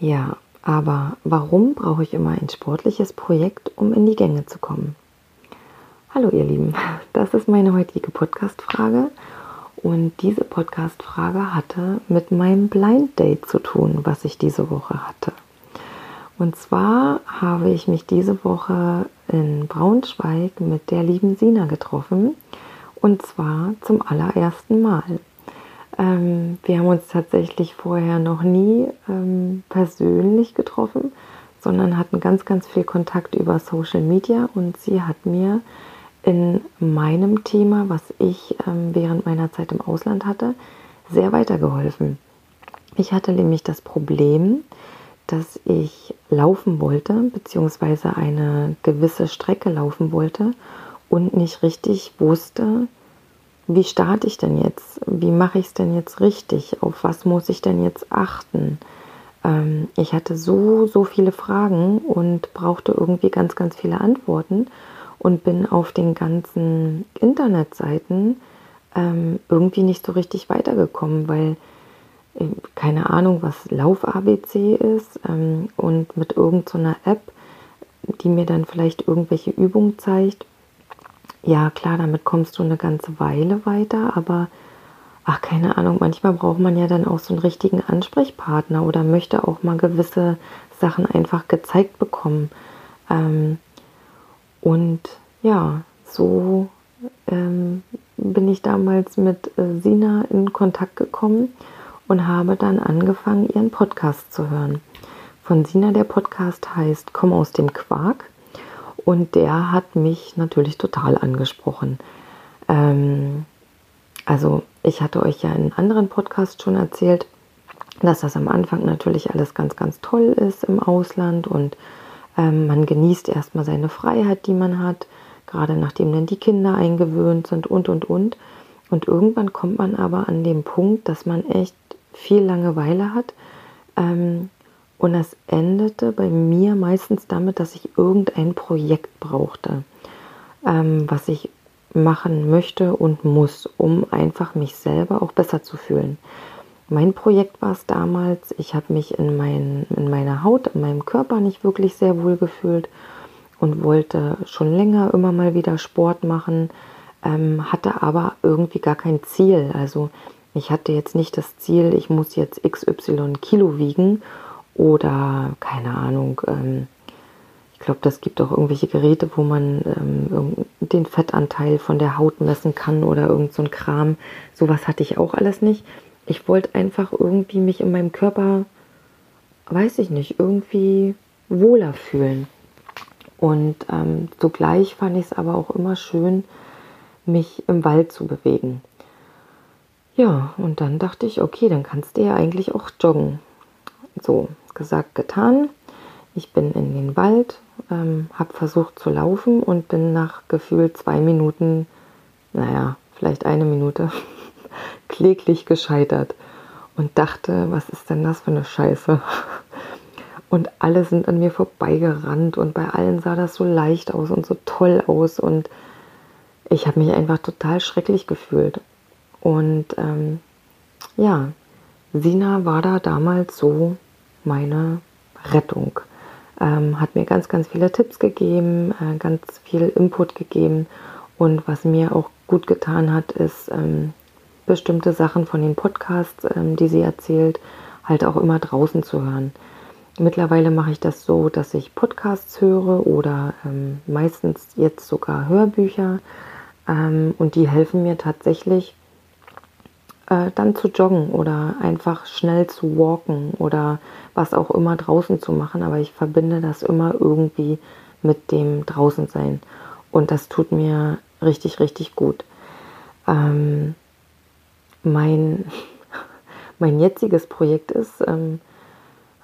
Ja, aber warum brauche ich immer ein sportliches Projekt, um in die Gänge zu kommen? Hallo ihr Lieben, das ist meine heutige Podcast-Frage und diese Podcast-Frage hatte mit meinem Blind Date zu tun, was ich diese Woche hatte. Und zwar habe ich mich diese Woche in Braunschweig mit der lieben Sina getroffen und zwar zum allerersten Mal. Ähm, wir haben uns tatsächlich vorher noch nie ähm, persönlich getroffen, sondern hatten ganz, ganz viel Kontakt über Social Media und sie hat mir in meinem Thema, was ich ähm, während meiner Zeit im Ausland hatte, sehr weitergeholfen. Ich hatte nämlich das Problem, dass ich laufen wollte, beziehungsweise eine gewisse Strecke laufen wollte und nicht richtig wusste, wie starte ich denn jetzt? Wie mache ich es denn jetzt richtig? Auf was muss ich denn jetzt achten? Ähm, ich hatte so, so viele Fragen und brauchte irgendwie ganz, ganz viele Antworten und bin auf den ganzen Internetseiten ähm, irgendwie nicht so richtig weitergekommen, weil äh, keine Ahnung, was Lauf-ABC ist ähm, und mit irgendeiner so App, die mir dann vielleicht irgendwelche Übungen zeigt, ja klar, damit kommst du eine ganze Weile weiter, aber ach, keine Ahnung, manchmal braucht man ja dann auch so einen richtigen Ansprechpartner oder möchte auch mal gewisse Sachen einfach gezeigt bekommen. Ähm, und ja, so ähm, bin ich damals mit äh, Sina in Kontakt gekommen und habe dann angefangen, ihren Podcast zu hören. Von Sina der Podcast heißt Komm aus dem Quark. Und der hat mich natürlich total angesprochen. Ähm, also ich hatte euch ja in anderen Podcasts schon erzählt, dass das am Anfang natürlich alles ganz, ganz toll ist im Ausland und ähm, man genießt erstmal seine Freiheit, die man hat, gerade nachdem dann die Kinder eingewöhnt sind und, und, und. Und irgendwann kommt man aber an den Punkt, dass man echt viel Langeweile hat ähm, und es endete bei mir meistens damit, dass ich irgendein Projekt brauchte, ähm, was ich machen möchte und muss, um einfach mich selber auch besser zu fühlen. Mein Projekt war es damals, ich habe mich in, mein, in meiner Haut, in meinem Körper nicht wirklich sehr wohl gefühlt und wollte schon länger immer mal wieder Sport machen, ähm, hatte aber irgendwie gar kein Ziel. Also ich hatte jetzt nicht das Ziel, ich muss jetzt XY Kilo wiegen oder keine Ahnung, ähm, ich glaube, das gibt auch irgendwelche Geräte, wo man ähm, den Fettanteil von der Haut messen kann oder irgend so ein Kram. Sowas hatte ich auch alles nicht. Ich wollte einfach irgendwie mich in meinem Körper, weiß ich nicht, irgendwie wohler fühlen. Und ähm, zugleich fand ich es aber auch immer schön, mich im Wald zu bewegen. Ja, und dann dachte ich, okay, dann kannst du ja eigentlich auch joggen. So, gesagt, getan. Ich bin in den Wald, ähm, habe versucht zu laufen und bin nach gefühlt zwei Minuten, naja, vielleicht eine Minute, kläglich gescheitert und dachte, was ist denn das für eine Scheiße? Und alle sind an mir vorbeigerannt und bei allen sah das so leicht aus und so toll aus und ich habe mich einfach total schrecklich gefühlt. Und ähm, ja, Sina war da damals so meine Rettung. Ähm, hat mir ganz, ganz viele Tipps gegeben, äh, ganz viel Input gegeben. Und was mir auch gut getan hat, ist ähm, bestimmte Sachen von den Podcasts, ähm, die sie erzählt, halt auch immer draußen zu hören. Mittlerweile mache ich das so, dass ich Podcasts höre oder ähm, meistens jetzt sogar Hörbücher. Ähm, und die helfen mir tatsächlich, äh, dann zu joggen oder einfach schnell zu walken oder was auch immer draußen zu machen. Aber ich verbinde das immer irgendwie mit dem Draußensein. Und das tut mir richtig, richtig gut. Ähm, mein, mein jetziges Projekt ist, ähm,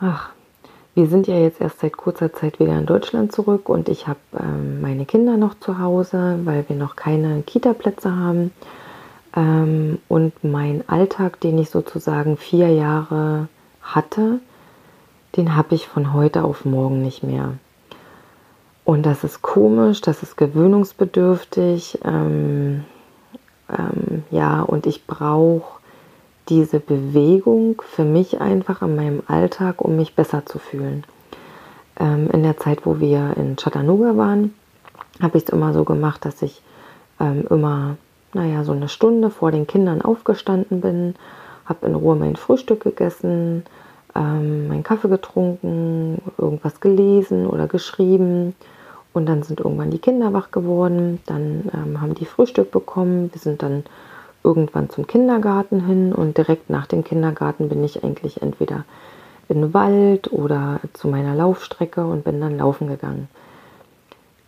ach, wir sind ja jetzt erst seit kurzer Zeit wieder in Deutschland zurück und ich habe ähm, meine Kinder noch zu Hause, weil wir noch keine Kita-Plätze haben. Ähm, und mein Alltag, den ich sozusagen vier Jahre hatte, den habe ich von heute auf morgen nicht mehr. Und das ist komisch, das ist gewöhnungsbedürftig. Ähm, ähm, ja, und ich brauche diese Bewegung für mich einfach in meinem Alltag, um mich besser zu fühlen. Ähm, in der Zeit, wo wir in Chattanooga waren, habe ich es immer so gemacht, dass ich ähm, immer, naja, so eine Stunde vor den Kindern aufgestanden bin, habe in Ruhe mein Frühstück gegessen, ähm, meinen Kaffee getrunken, irgendwas gelesen oder geschrieben. Und dann sind irgendwann die Kinder wach geworden, dann ähm, haben die Frühstück bekommen, wir sind dann irgendwann zum Kindergarten hin und direkt nach dem Kindergarten bin ich eigentlich entweder in den Wald oder zu meiner Laufstrecke und bin dann laufen gegangen.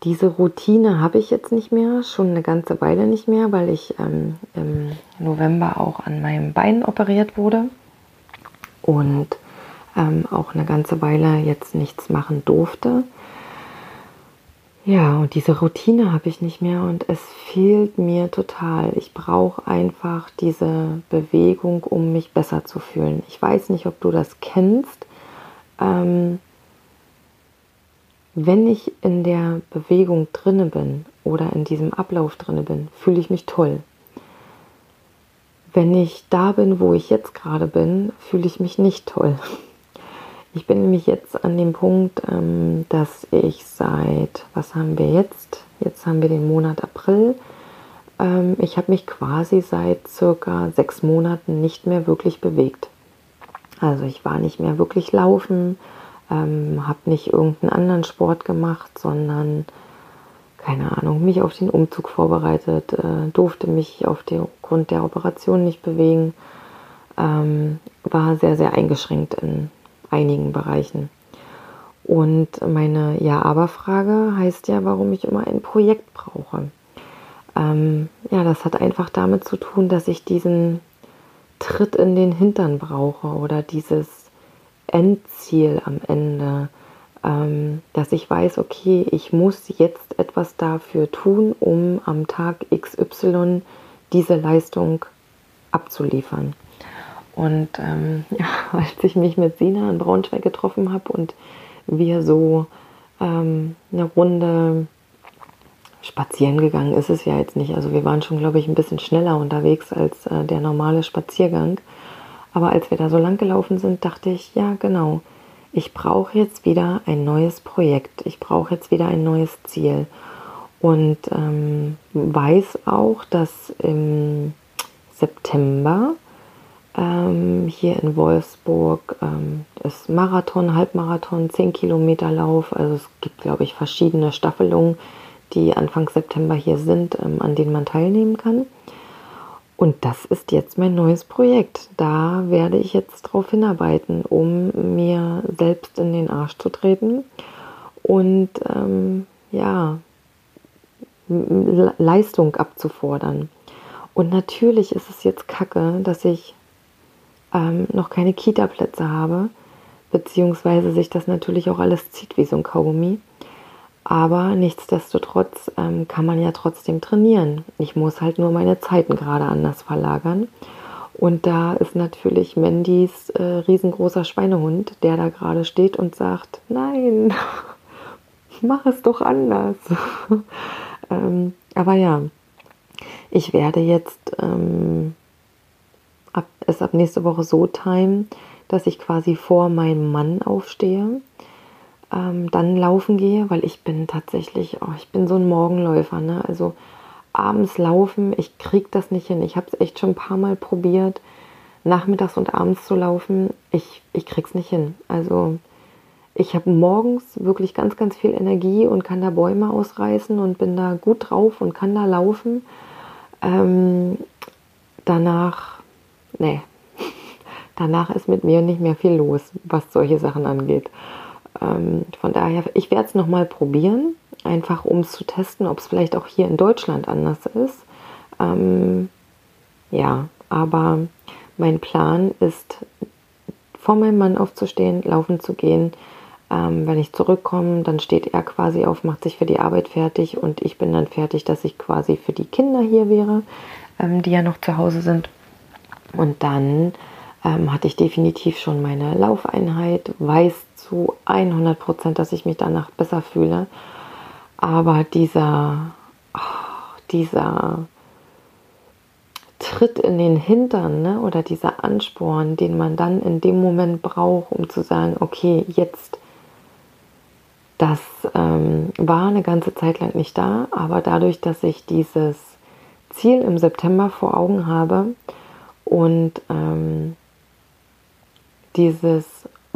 Diese Routine habe ich jetzt nicht mehr, schon eine ganze Weile nicht mehr, weil ich ähm, im November auch an meinem Bein operiert wurde und ähm, auch eine ganze Weile jetzt nichts machen durfte. Ja, und diese Routine habe ich nicht mehr und es fehlt mir total. Ich brauche einfach diese Bewegung, um mich besser zu fühlen. Ich weiß nicht, ob du das kennst. Ähm, wenn ich in der Bewegung drinne bin oder in diesem Ablauf drinne bin, fühle ich mich toll. Wenn ich da bin, wo ich jetzt gerade bin, fühle ich mich nicht toll. Ich bin nämlich jetzt an dem Punkt, ähm, dass ich seit, was haben wir jetzt? Jetzt haben wir den Monat April. Ähm, ich habe mich quasi seit circa sechs Monaten nicht mehr wirklich bewegt. Also ich war nicht mehr wirklich laufen, ähm, habe nicht irgendeinen anderen Sport gemacht, sondern keine Ahnung, mich auf den Umzug vorbereitet, äh, durfte mich aufgrund der Operation nicht bewegen, ähm, war sehr, sehr eingeschränkt in einigen Bereichen. Und meine Ja-Aber-Frage heißt ja, warum ich immer ein Projekt brauche. Ähm, ja, das hat einfach damit zu tun, dass ich diesen Tritt in den Hintern brauche oder dieses Endziel am Ende, ähm, dass ich weiß, okay, ich muss jetzt etwas dafür tun, um am Tag XY diese Leistung abzuliefern. Und ähm, als ich mich mit Sina in Braunschweig getroffen habe und wir so ähm, eine Runde spazieren gegangen ist es ja jetzt nicht. Also wir waren schon, glaube ich, ein bisschen schneller unterwegs als äh, der normale Spaziergang. Aber als wir da so lang gelaufen sind, dachte ich, ja genau, ich brauche jetzt wieder ein neues Projekt. Ich brauche jetzt wieder ein neues Ziel. Und ähm, weiß auch, dass im September ähm, hier in Wolfsburg ähm, ist Marathon, Halbmarathon, 10 Kilometer Lauf. Also es gibt, glaube ich, verschiedene Staffelungen, die Anfang September hier sind, ähm, an denen man teilnehmen kann. Und das ist jetzt mein neues Projekt. Da werde ich jetzt drauf hinarbeiten, um mir selbst in den Arsch zu treten und ähm, ja, Leistung abzufordern. Und natürlich ist es jetzt kacke, dass ich ähm, noch keine Kita-Plätze habe, beziehungsweise sich das natürlich auch alles zieht wie so ein Kaugummi. Aber nichtsdestotrotz ähm, kann man ja trotzdem trainieren. Ich muss halt nur meine Zeiten gerade anders verlagern. Und da ist natürlich Mandys äh, riesengroßer Schweinehund, der da gerade steht und sagt, nein, mach es doch anders. ähm, aber ja, ich werde jetzt ähm, ab, es ab nächste Woche so timen, dass ich quasi vor meinem Mann aufstehe, ähm, dann laufen gehe, weil ich bin tatsächlich, oh, ich bin so ein Morgenläufer, ne? Also abends laufen, ich kriege das nicht hin. Ich habe es echt schon ein paar Mal probiert, nachmittags und abends zu laufen. Ich, ich krieg's nicht hin. Also ich habe morgens wirklich ganz, ganz viel Energie und kann da Bäume ausreißen und bin da gut drauf und kann da laufen. Ähm, danach nee, danach ist mit mir nicht mehr viel los, was solche Sachen angeht. Ähm, von daher, ich werde es nochmal probieren, einfach um es zu testen, ob es vielleicht auch hier in Deutschland anders ist. Ähm, ja, aber mein Plan ist vor meinem Mann aufzustehen, laufen zu gehen. Ähm, wenn ich zurückkomme, dann steht er quasi auf, macht sich für die Arbeit fertig und ich bin dann fertig, dass ich quasi für die Kinder hier wäre, ähm, die ja noch zu Hause sind. Und dann ähm, hatte ich definitiv schon meine Laufeinheit, weiß zu 100 Prozent, dass ich mich danach besser fühle. Aber dieser, oh, dieser Tritt in den Hintern ne, oder dieser Ansporn, den man dann in dem Moment braucht, um zu sagen, okay, jetzt, das ähm, war eine ganze Zeit lang nicht da, aber dadurch, dass ich dieses Ziel im September vor Augen habe und ähm, dieses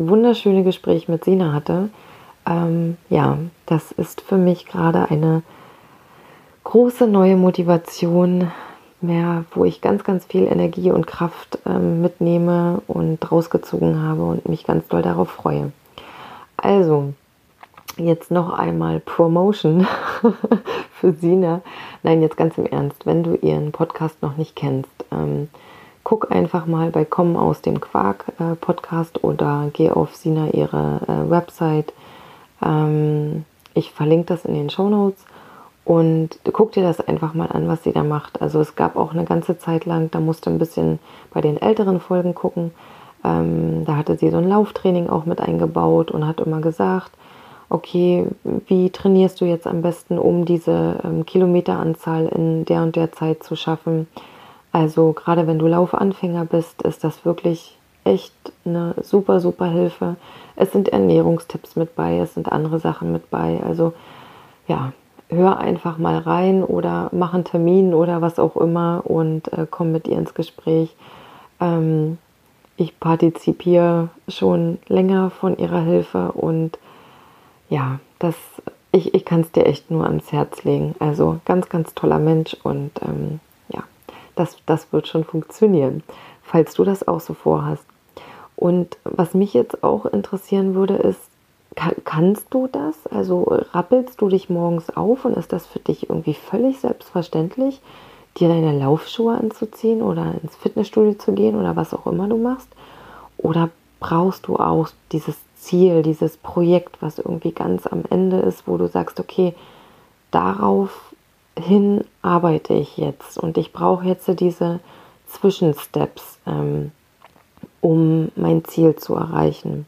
wunderschöne Gespräch mit Sina hatte, ähm, ja, das ist für mich gerade eine große neue Motivation, mehr, wo ich ganz, ganz viel Energie und Kraft ähm, mitnehme und rausgezogen habe und mich ganz doll darauf freue. Also, jetzt noch einmal Promotion für Sina. Nein, jetzt ganz im Ernst, wenn du ihren Podcast noch nicht kennst, ähm, guck einfach mal bei Kommen aus dem Quark äh, Podcast oder geh auf Sina ihre äh, Website. Ähm, ich verlinke das in den Show Notes und guck dir das einfach mal an, was sie da macht. Also es gab auch eine ganze Zeit lang, da musste ein bisschen bei den älteren Folgen gucken. Ähm, da hatte sie so ein Lauftraining auch mit eingebaut und hat immer gesagt, okay, wie trainierst du jetzt am besten, um diese ähm, Kilometeranzahl in der und der Zeit zu schaffen? Also gerade wenn du Laufanfänger bist, ist das wirklich echt eine super, super Hilfe. Es sind Ernährungstipps mit bei, es sind andere Sachen mit bei. Also ja, hör einfach mal rein oder mach einen Termin oder was auch immer und äh, komm mit ihr ins Gespräch. Ähm, ich partizipiere schon länger von ihrer Hilfe und ja, das, ich, ich kann es dir echt nur ans Herz legen. Also ganz, ganz toller Mensch und ähm, das, das wird schon funktionieren, falls du das auch so vorhast. Und was mich jetzt auch interessieren würde, ist, kannst du das? Also rappelst du dich morgens auf und ist das für dich irgendwie völlig selbstverständlich, dir deine Laufschuhe anzuziehen oder ins Fitnessstudio zu gehen oder was auch immer du machst? Oder brauchst du auch dieses Ziel, dieses Projekt, was irgendwie ganz am Ende ist, wo du sagst, okay, darauf hin arbeite ich jetzt und ich brauche jetzt diese Zwischensteps, ähm, um mein Ziel zu erreichen.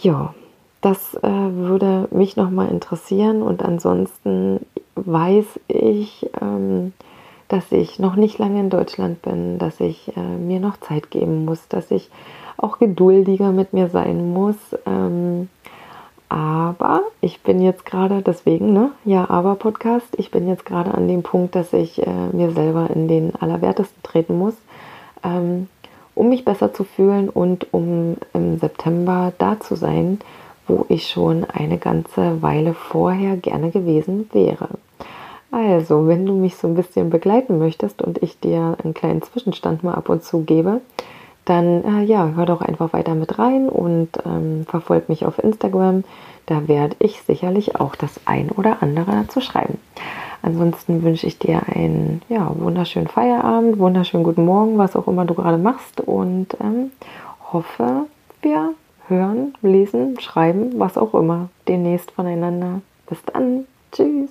Ja, das äh, würde mich nochmal interessieren und ansonsten weiß ich, ähm, dass ich noch nicht lange in Deutschland bin, dass ich äh, mir noch Zeit geben muss, dass ich auch geduldiger mit mir sein muss. Ähm, aber ich bin jetzt gerade, deswegen, ne, ja, aber Podcast, ich bin jetzt gerade an dem Punkt, dass ich äh, mir selber in den Allerwertesten treten muss, ähm, um mich besser zu fühlen und um im September da zu sein, wo ich schon eine ganze Weile vorher gerne gewesen wäre. Also, wenn du mich so ein bisschen begleiten möchtest und ich dir einen kleinen Zwischenstand mal ab und zu gebe, dann äh, ja, hör doch einfach weiter mit rein und ähm, verfolg mich auf Instagram. Da werde ich sicherlich auch das ein oder andere dazu schreiben. Ansonsten wünsche ich dir einen ja, wunderschönen Feierabend, wunderschönen guten Morgen, was auch immer du gerade machst und ähm, hoffe, wir hören, lesen, schreiben, was auch immer demnächst voneinander. Bis dann. Tschüss.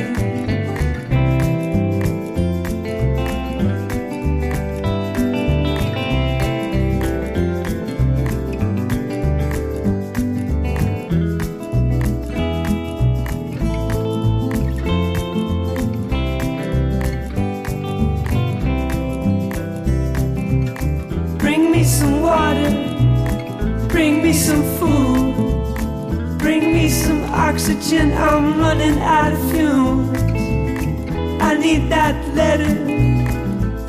I'm running out of fumes. I need that letter,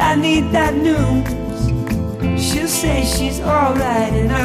I need that news. She'll say she's alright, and I'll